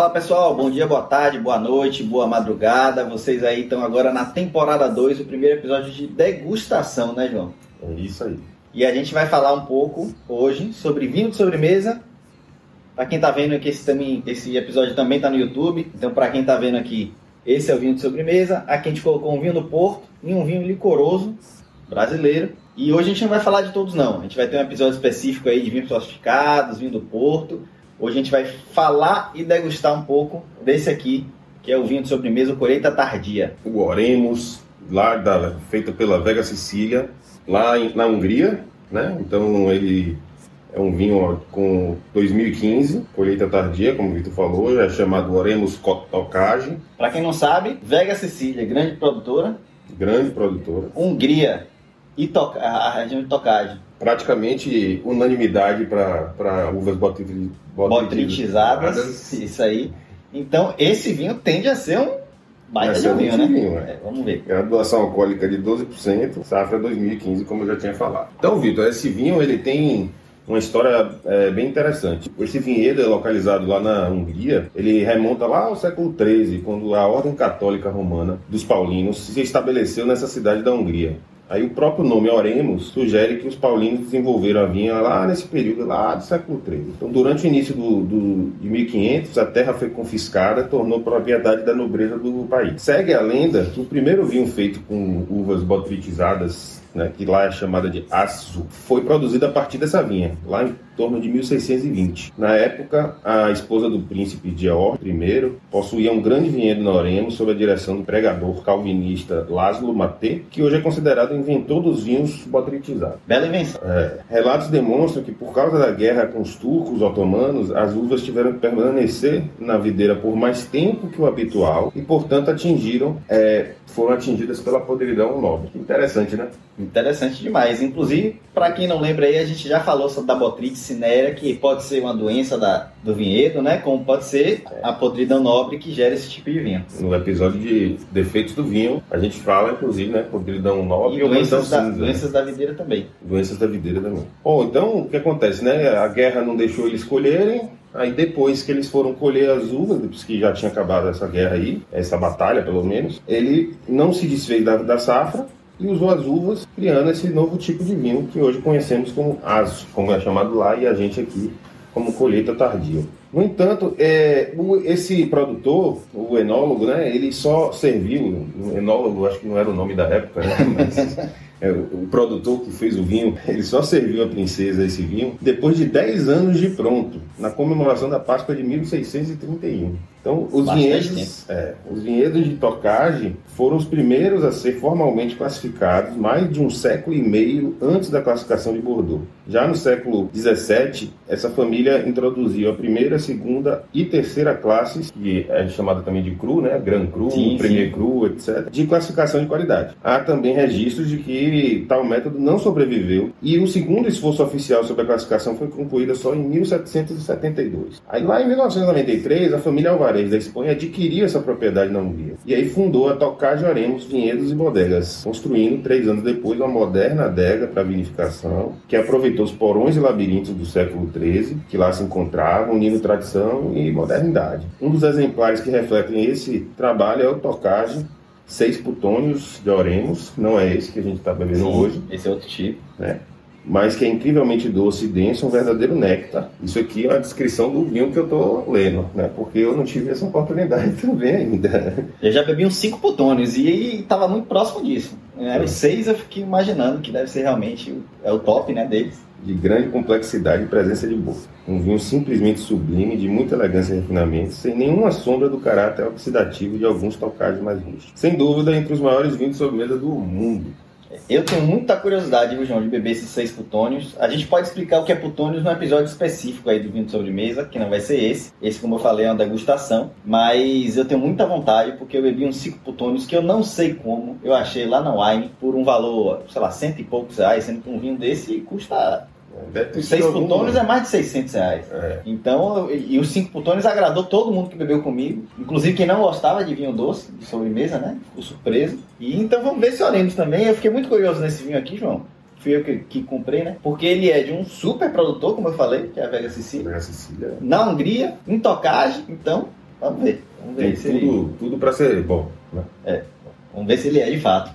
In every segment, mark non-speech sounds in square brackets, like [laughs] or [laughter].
Fala pessoal, bom dia, boa tarde, boa noite, boa madrugada. Vocês aí estão agora na temporada 2, o primeiro episódio de degustação, né, João? É isso aí. E a gente vai falar um pouco hoje sobre vinho de sobremesa. Para quem tá vendo aqui, esse, também, esse episódio também tá no YouTube. Então, para quem tá vendo aqui, esse é o vinho de sobremesa. Aqui a gente colocou um vinho do Porto e um vinho licoroso brasileiro. E hoje a gente não vai falar de todos, não. A gente vai ter um episódio específico aí de vinhos classificados, vinho do Porto. Hoje a gente vai falar e degustar um pouco desse aqui, que é o vinho de sobremesa, o Colheita Tardia. O Oremos, lá da, feito pela Vega Sicília, lá em, na Hungria, né? Então ele é um vinho com 2015, colheita tardia, como o Vitor falou, é chamado Oremos Tocage. Para quem não sabe, Vega Sicília, grande produtora. Grande produtora. Hungria e toca, a região de Tocage praticamente unanimidade para uvas botritizadas. Isso aí. Então, esse vinho tende a ser um baita de vinho, né? Vinho, é. É, vamos ver. Graduação alcoólica de 12%, safra 2015, como eu já tinha falado. Então, Vitor, esse vinho ele tem uma história é, bem interessante. Esse vinhedo é localizado lá na Hungria, ele remonta lá ao século XIII, quando a Ordem Católica Romana dos Paulinos se estabeleceu nessa cidade da Hungria. Aí o próprio nome Oremos sugere que os paulinos desenvolveram a vinha lá nesse período lá do século XIII. Então, durante o início do, do, de 1500, a terra foi confiscada, tornou propriedade da nobreza do país. Segue a lenda que o primeiro vinho feito com uvas botritizadas né, que lá é chamada de Açu, foi produzida a partir dessa vinha, lá em torno de 1620. Na época, a esposa do príncipe George I possuía um grande vinhedo na Oremo sob a direção do pregador calvinista Laszlo Maté, que hoje é considerado o inventor dos vinhos botritizados. Bela invenção. É, relatos demonstram que por causa da guerra com os turcos otomanos, as uvas tiveram que permanecer na videira por mais tempo que o habitual e, portanto, atingiram, é, foram atingidas pela podridão nobre. Interessante, né? Interessante demais. Inclusive, para quem não lembra aí, a gente já falou sobre a botrite cinerea, que pode ser uma doença da, do vinhedo, né? Como pode ser a podridão nobre que gera esse tipo de vinho. No episódio de defeitos do vinho, a gente fala, inclusive, né? Podridão nobre e, e doenças, da, cinza, doenças da videira também. Doenças da videira também. Bom, então, o que acontece, né? A guerra não deixou eles escolherem, Aí depois que eles foram colher as uvas, depois que já tinha acabado essa guerra aí, essa batalha pelo menos, ele não se desfez da, da safra e usou as uvas, criando esse novo tipo de vinho que hoje conhecemos como aso, como é chamado lá, e a gente aqui como colheita tardia. No entanto, é, o, esse produtor, o enólogo, né, ele só serviu, o enólogo acho que não era o nome da época, né, [laughs] mas é, o produtor que fez o vinho, ele só serviu a princesa esse vinho depois de 10 anos de pronto, na comemoração da Páscoa de 1631. Então, os vinhedos, é, os vinhedos de tocagem foram os primeiros a ser formalmente classificados mais de um século e meio antes da classificação de Bordeaux. Já no século XVII, essa família introduziu a primeira, segunda e terceira classes, que é chamada também de cru, né? Grand Cru, sim, Premier sim. Cru, etc., de classificação de qualidade. Há também registros de que tal método não sobreviveu e o segundo esforço oficial sobre a classificação foi concluído só em 1772. Aí lá em 1993, a família Alvarez Da Espanha adquiriu essa propriedade na Hungria. E aí fundou a Tocage Oremos Vinhedos e Bodegas, construindo, três anos depois, uma moderna adega para vinificação, que aproveitou os porões e labirintos do século XIII, que lá se encontravam, unindo tradição e modernidade. Um dos exemplares que refletem esse trabalho é o Tocage Seis Putônios de Oremos, não é esse que a gente está bebendo Sim, hoje. Esse é outro tipo. Né? Mas que é incrivelmente doce e denso, um verdadeiro néctar. Isso aqui é a descrição do vinho que eu estou lendo, né? Porque eu não tive essa oportunidade [laughs] também ainda. Eu já bebi uns cinco putones e estava muito próximo disso. Era é. seis, eu fiquei imaginando que deve ser realmente é o top, né, deles. De grande complexidade e presença de boca. Um vinho simplesmente sublime, de muita elegância e refinamento, sem nenhuma sombra do caráter oxidativo de alguns tocados mais rústicos. Sem dúvida, entre os maiores vinhos de sobremesa do mundo. Eu tenho muita curiosidade, viu, João, de beber esses seis putônios. A gente pode explicar o que é putônios num episódio específico aí do vinho de sobremesa, que não vai ser esse. Esse, como eu falei, é uma degustação. Mas eu tenho muita vontade, porque eu bebi uns cinco putônios que eu não sei como. Eu achei lá na Wine por um valor, sei lá, cento e poucos reais, sendo que um vinho desse custa os seis putônios é mais de 600 reais. É. Então, e os cinco putônios agradou todo mundo que bebeu comigo. Inclusive quem não gostava de vinho doce, de sobremesa, né? Ficou surpreso. E então vamos ver se oremos também. Eu fiquei muito curioso nesse vinho aqui, João. Fui eu que, que, comprei, né? Porque ele é de um super produtor, como eu falei, que é a Vega Sicília. Vega Sicília. Na Hungria, em tocagem, então Vamos ver. Vamos ver Tem se ele... tudo, tudo para ser bom. Né? Vamos ver se ele é de fato.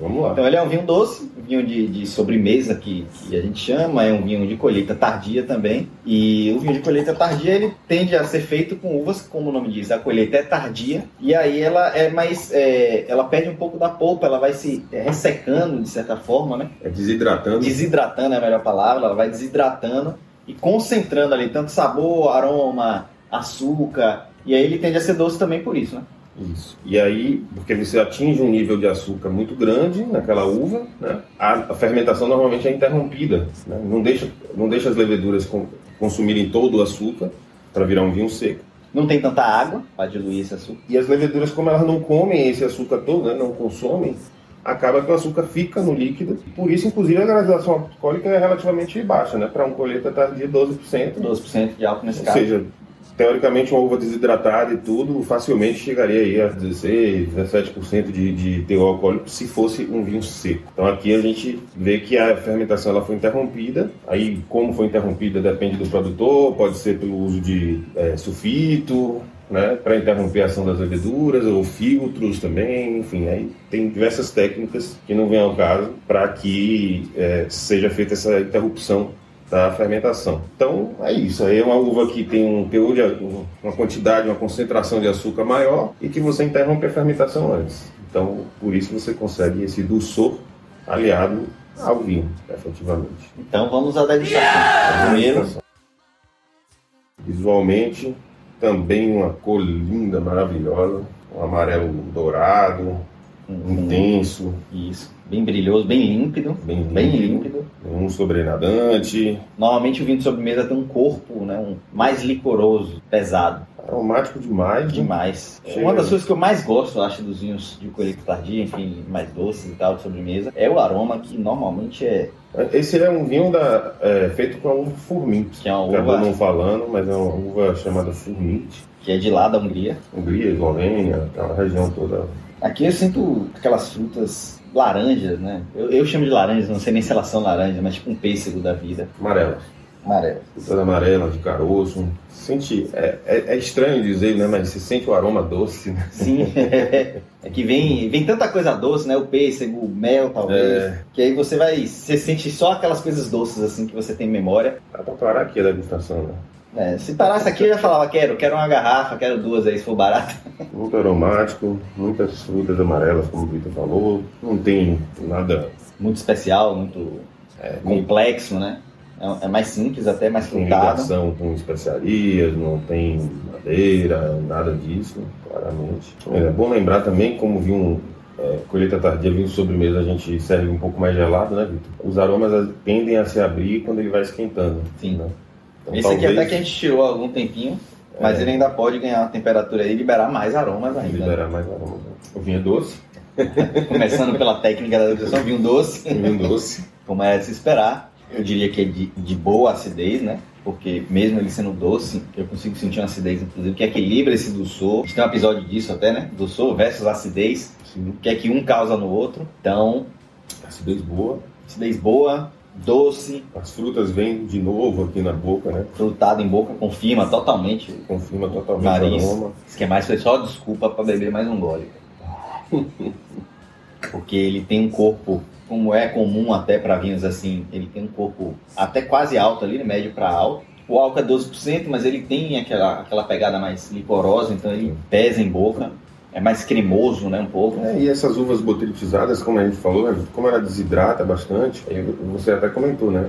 Vamos lá. Então ele é um vinho doce, um vinho de, de sobremesa que, que a gente chama, é um vinho de colheita tardia também. E o vinho de colheita tardia ele tende a ser feito com uvas, como o nome diz, a colheita é tardia. E aí ela é mais, é, ela perde um pouco da polpa, ela vai se ressecando de certa forma, né? É desidratando. Desidratando é a melhor palavra, ela vai desidratando e concentrando ali tanto sabor, aroma, açúcar. E aí ele tende a ser doce também por isso, né? Isso. E aí, porque você atinge um nível de açúcar muito grande naquela uva, né? a, a fermentação normalmente é interrompida. Né? Não, deixa, não deixa as leveduras com, consumirem todo o açúcar para virar um vinho seco. Não tem tanta água para diluir esse açúcar. E as leveduras, como elas não comem esse açúcar todo, né? não consomem, acaba que o açúcar fica no líquido. Por isso, inclusive, a graduação alcoólica é relativamente baixa, né? Para um colheita tardia, 12%. 12% de álcool nesse Ou caso. seja, teoricamente, uma uva desidratada e tudo facilmente chegaria aí a 16, 17% de, de teor alcoólico se fosse um vinho seco. Então aqui a gente vê que a fermentação ela foi interrompida. Aí, como foi interrompida, depende do produtor, pode ser pelo uso de é, sulfito. Né, para interromper a ação das leveduras, ou filtros também, enfim, aí tem diversas técnicas que não vêm ao caso para que é, seja feita essa interrupção da fermentação. Então é isso. Aí é uma uva que tem um teor de uma quantidade, uma concentração de açúcar maior e que você interrompe a fermentação antes. Então por isso você consegue esse dulçor aliado ao vinho, efetivamente. Então vamos à degustação. Primeiro, Visualmente também uma cor linda, maravilhosa, um amarelo dourado, um- intenso, isso, bem brilhoso, bem límpido, bem bem límpido, límpido. Um sobrenadante, Normalmente o vinho de sobremesa tem um corpo, né, um mais licoroso, pesado, aromático demais. demais. Chega. Uma das coisas que eu mais gosto, eu acho, dos vinhos de colheita tardia, enfim, mais doces e tal, de sobremesa, é o aroma que normalmente é Esse é um vinho da, é, feito com a uva Furmint. que é uma Acabou uva não falando, mas é uma uva chamada Furmint. que é de lá da Hungria. Hungria, Eslovênia, aquela região toda. Aqui eu sinto aquelas frutas laranjas, né? Eu, eu chamo de laranjas, não sei nem se elas são laranjas, mas tipo um pêssego da vida, Amarelas. amarelo. Frutas amarelas, de caroço. Sente, é, é, é estranho dizer, né? Mas você sente o aroma doce, né? Sim, [laughs] é que vem, vem tanta coisa doce, né? O pêssego, o mel, talvez. É. Que aí você vai. Você sente só aquelas coisas doces assim que você tem memória. Dá pra parar aqui a degustação, né? É, se parasse aqui, eu já falava, quero, quero uma garrafa, quero duas aí, se for barato. [laughs] Muito aromático, muitas frutas amarelas, como o Vitor falou. Não tem nada Muito especial, muito é, complexo, né? É, é mais simples, até mais frutado. ligação com especiarias, não tem madeira, nada disso, claramente. É bom lembrar também, como vinho é, colheita tardia, vinho sobremesa, a gente serve um pouco mais gelado, né, Vitor? Os aromas tendem a se abrir quando ele vai esquentando. Sim. Né? Então, Esse aqui talvez até que a gente tirou há algum tempinho, mas É. ele ainda pode ganhar uma temperatura aí e liberar mais aromas ainda. né? liberar mais aromas. O vinho é doce, [laughs] Começando pela técnica da degustação, vinho doce. vinho doce. como é de se esperar. Eu diria que é de, de boa acidez, né? Porque mesmo ele sendo doce, eu consigo sentir uma acidez, inclusive, que equilibra esse dulçor. A gente tem um episódio disso até, né? Dulçor versus acidez, Sim. que é que um causa no outro. Então, Acidez boa. acidez boa, doce, As frutas vêm de novo aqui na boca, né? frutado em boca, confirma totalmente. Confirma totalmente Nariz. o aroma. Isso que é mais foi só desculpa para beber mais um gole. [laughs] Porque ele tem um corpo, como é comum até para vinhos assim, ele tem um corpo até quase alto ali, né, médio para alto. O álcool é 12%, mas ele tem aquela, aquela pegada mais licorosa, então ele pesa em boca. É mais cremoso, né, um pouco. É, e essas uvas botritizadas, como a gente falou, né, como ela desidrata bastante, você até comentou, né?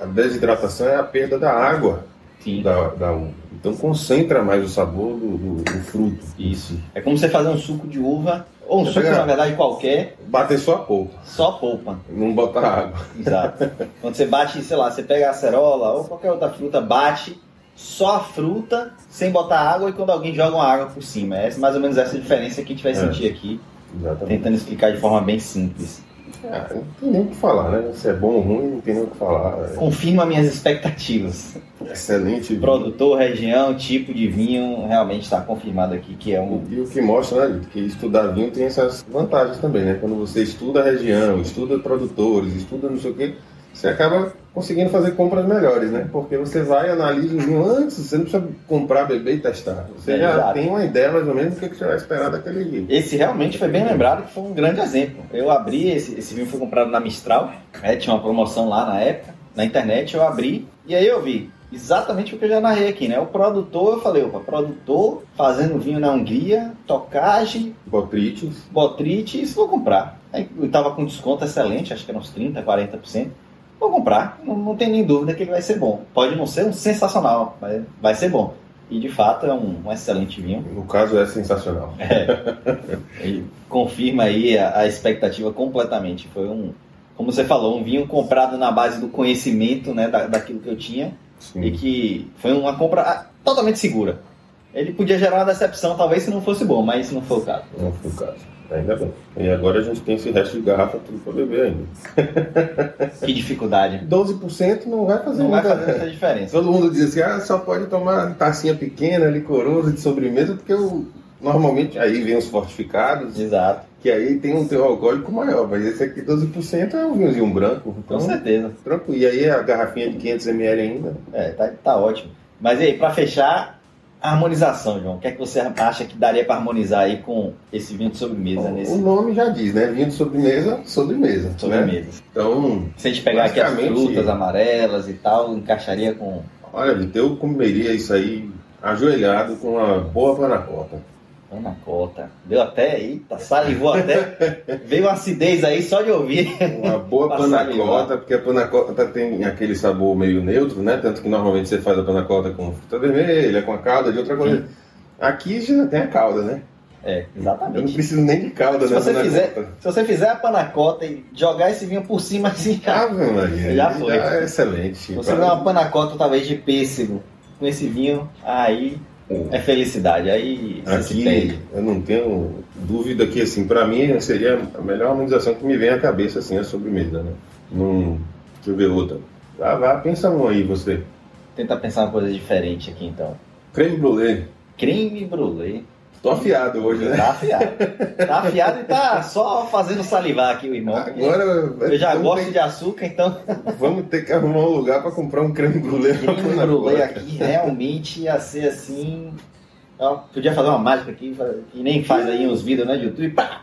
A desidratação é a perda da água Sim. da, da uva. Então concentra mais o sabor do, do- do fruto. Isso. É como você fazer um suco de uva, ou um Você suco, pega- na verdade, qualquer, Bater só a polpa, só polpa. não botar água. Exato. [laughs] Quando você bate, sei lá, você pega a acerola ou qualquer outra fruta, bate só a fruta, sem botar água, e quando alguém joga uma água por cima. É mais ou menos essa diferença que a gente vai É. sentir aqui, Exatamente. tentando explicar de forma bem simples. Ah, não tem nem o que falar, né? Se é bom ou ruim, não tem nem o que falar. Confirma minhas expectativas. Excelente. vinho. Produtor, região, tipo de vinho, realmente está confirmado aqui que é um. E o que mostra, né, que estudar vinho tem essas vantagens também, né? Quando você estuda a região, estuda produtores, estuda não sei o quê, você acaba conseguindo fazer compras melhores, né? Porque você vai, analisa o vinho antes, você não precisa comprar, beber e testar. Você É, já exato. tem uma ideia mais ou menos do que que você vai esperar daquele vinho. Esse realmente foi bem lembrado, que foi um grande exemplo. Eu abri, esse, esse vinho foi comprado na Mistral, né, tinha uma promoção lá na época, na internet, eu abri, e aí eu vi exatamente o que eu já narrei aqui, né? O produtor, eu falei, opa, produtor fazendo vinho na Hungria, tocagem, Botrites. Botrites, vou comprar. Aí eu tava com desconto excelente, acho que era uns 30%, 40%. Vou comprar, não, não tem nem dúvida que ele vai ser bom. Pode não ser um sensacional, mas vai ser bom. E de fato é um, um excelente vinho. No caso é sensacional. [laughs] Ele confirma aí a, a expectativa completamente. Foi um, como você falou, um vinho comprado na base do conhecimento né, da, daquilo que eu tinha Sim. e que foi uma compra ah, totalmente segura. Ele podia gerar uma decepção, talvez, se não fosse bom, mas isso não foi o caso. Não foi o caso. Ainda bem. E agora a gente tem esse resto de garrafa tudo para beber ainda. [laughs] Que dificuldade. 12% não vai fazer Não vai muita fazer muita diferença. Todo mundo diz assim, ah, só pode tomar tacinha pequena, licoroso, de sobremesa, porque eu, normalmente aí vem os fortificados, Exato, que aí tem um teor alcoólico maior, mas esse aqui 12% é um vinhozinho branco, com então certeza. tranquilo. E aí a garrafinha de 500ml ainda, É, tá, tá ótimo. Mas e aí, pra fechar, harmonização, João. O que é que você acha que daria pra harmonizar aí com esse vinho de sobremesa o nesse nome já diz, né? Vinho de sobremesa, sobremesa. Né? sobremesa? Então, Se a gente pegar aqui as frutas amarelas e tal, encaixaria com. olha, Vitor, eu comeria isso aí ajoelhado com uma boa panacota. Panacota. Deu até. Eita, salivou até. Veio uma acidez aí só de ouvir. Uma boa panacota, porque a panacota tem aquele sabor meio neutro, né? Tanto que normalmente você faz a panacota com fruta vermelha, com a calda de outra coisa. Aqui já tem a calda, né? É, Eu não exatamente. preciso nem de calda Se na você fizer- Se você fizer a panacota e jogar esse vinho por cima assim, já. Ave Maria, [laughs] Já foi. é excelente. Se você fizer uma panacota talvez de pêssego com esse vinho, aí é felicidade. Aí Aqui eu não tenho dúvida que assim, para mim seria a melhor harmonização que me vem à cabeça assim, a sobremesa, né? Num... Deixa eu ver outra. Vá, vá, pensa um aí você. Tentar pensar uma coisa diferente aqui então. Creme brulee. Creme brulee. Tô afiado hoje, né? Tá afiado. Tá afiado e tá só fazendo salivar aqui o irmão. Agora eu já gosto ter, de açúcar, então vamos ter que arrumar um lugar para comprar um creme brulee. creme brulee aqui realmente ia ser assim. ó, podia fazer uma mágica aqui, que nem faz aí uns vídeos né, de YouTube. Pá,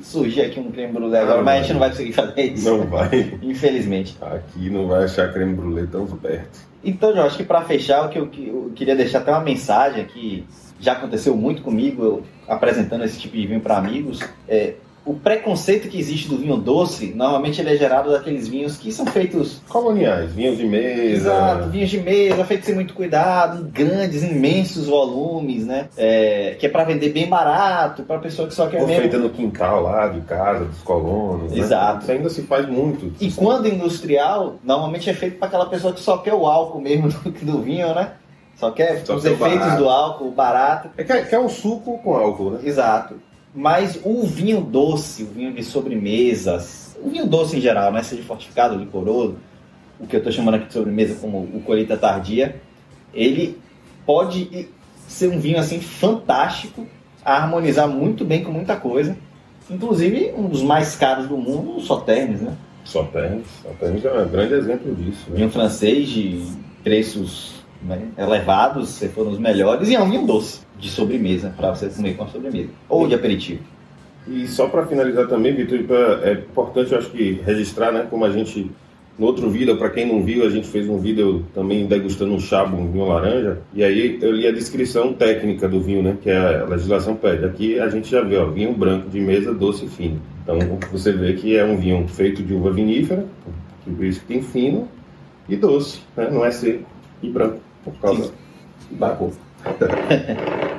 surgir aqui um creme brulee agora, Ah, mas a gente não vai conseguir fazer isso. Não vai. Infelizmente. Aqui não vai achar creme brulee tão perto. Então, eu acho que para fechar, o que eu, que eu queria deixar até uma mensagem que já aconteceu muito comigo, eu apresentando esse tipo de vinho para amigos, é o preconceito que existe do vinho doce, normalmente ele é gerado daqueles vinhos que são feitos Coloniais, vinhos de mesa. Exato, vinhos de mesa, feitos sem muito cuidado, em grandes, imensos volumes, né? É, que é para vender bem barato, para pessoa que só quer Ou mesmo. feita no quintal lá de casa, dos colonos. né? Exato. Isso ainda se faz muito. E quando industrial, normalmente é feito para aquela pessoa que só quer o álcool mesmo [laughs] do, do vinho, né? Só quer Só os o efeitos barato. do álcool, barato. É que é, que é um suco com álcool, né? Exato. Mas o vinho doce, o vinho de sobremesas, o vinho doce em geral, né? Seja fortificado, licoroso, o que eu estou chamando aqui de sobremesa como o colheita tardia, ele pode ser um vinho assim fantástico, a harmonizar muito bem com muita coisa. Inclusive um dos mais caros do mundo, o Sauternes, né? Só tem é um grande exemplo disso. Né? Vinho francês de preços né, elevados, se foram os melhores, e é um vinho doce de sobremesa, para você comer com a sobremesa. Ou de aperitivo. E só para finalizar também, Vitor, é importante, eu acho que registrar, né? Como a gente, no outro vídeo, para quem não viu, a gente fez um vídeo também degustando um chabo, um vinho laranja, e aí eu li a descrição técnica do vinho, né? Que a legislação pede. Aqui a gente já vê, ó, vinho branco de mesa, doce e fino. Então você vê que é um vinho feito de uva vinífera, que por isso tem fino, e doce, né? Não é seco e branco, por causa da cor. [laughs]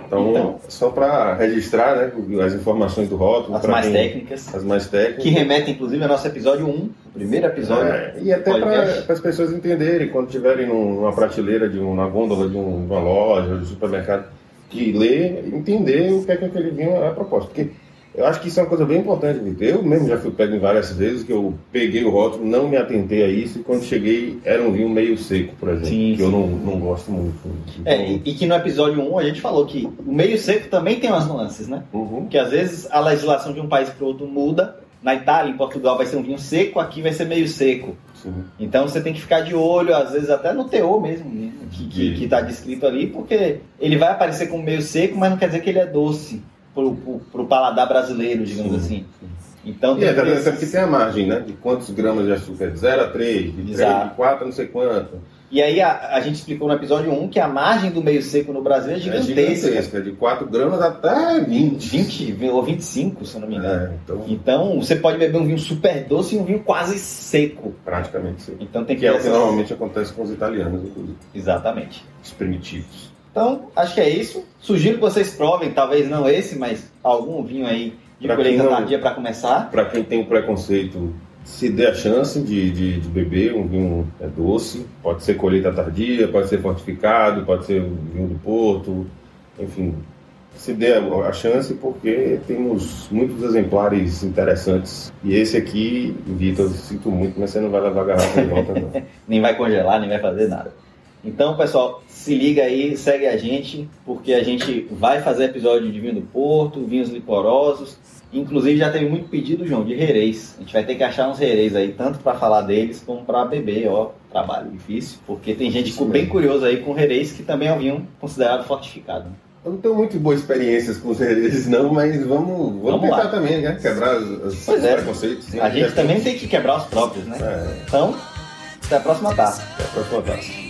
Então, Então. só para registrar né, as informações do rótulo. As mais quem- técnicas. As mais técnicas. Que remete, inclusive, ao nosso episódio 1, o primeiro episódio. É, e até para as pessoas entenderem, quando estiverem num- numa prateleira, de um, na gôndola de, um- de uma loja, de um supermercado, de ler, entender o que é que aquele vinho é a proposta. Porque eu acho que isso é uma coisa bem importante, Vitor. Eu mesmo já fui pego em várias vezes que eu peguei o rótulo, não me atentei a isso, e quando cheguei era um vinho meio seco, por exemplo, Sim, que eu não, não gosto muito. Então, É, e, e que no episódio 1 a gente falou que o meio seco também tem umas nuances, né? uhum. Que às vezes a legislação de um país para outro muda na Itália, em Portugal, vai ser um vinho seco, aqui vai ser meio seco. Sim. Então você tem que ficar de olho, às vezes até no teor mesmo, né, que está descrito ali, porque ele vai aparecer como meio seco, mas não quer dizer que ele é doce pro, pro, pro paladar brasileiro, digamos sim, assim. Sim. Então, e é, até porque tem a margem, né? De quantos gramas de açúcar? De 0 a 3, de 3, de 4 não sei quanto. E aí a, a, gente explicou no episódio 1 que a margem do meio seco no Brasil é gigantesca. É gigantesca, de 4 gramas até 20. 20 ou 25, se eu não me engano. É, então... então você pode beber um vinho super doce e um vinho quase seco. Praticamente seco. Então tem que, que é o que normalmente acontece com os italianos, inclusive. Exatamente. Os primitivos. Então, acho que é isso. Sugiro que vocês provem, talvez não esse, mas algum vinho aí de pra colheita tardia para começar. Para quem tem um preconceito se der a chance de, de, de, beber um vinho é doce, pode ser colheita tardia, pode ser fortificado, pode ser vinho do Porto, enfim, se der a chance porque temos muitos exemplares interessantes. E esse aqui, Vitor, sinto muito, mas você não vai levar a garrafa de volta não. [laughs] nem vai congelar, nem vai fazer nada. Então, pessoal, se liga aí, segue a gente, porque a gente vai fazer episódio de vinho do Porto, vinhos licorosos, Inclusive já teve muito pedido, João, de herês. A gente vai ter que achar uns herês aí, tanto para falar deles como para beber, ó. Trabalho difícil, porque tem gente Isso bem curiosa aí com herês que também é um vinho considerado fortificado. Eu não tenho muito boas experiências com os herês, não, mas vamos, vamos, vamos tentar lá. também, né? Quebrar os, pois é. preconceitos. A gente também tem que quebrar os próprios, né? É. Então, até a próxima taça. Até a próxima taça.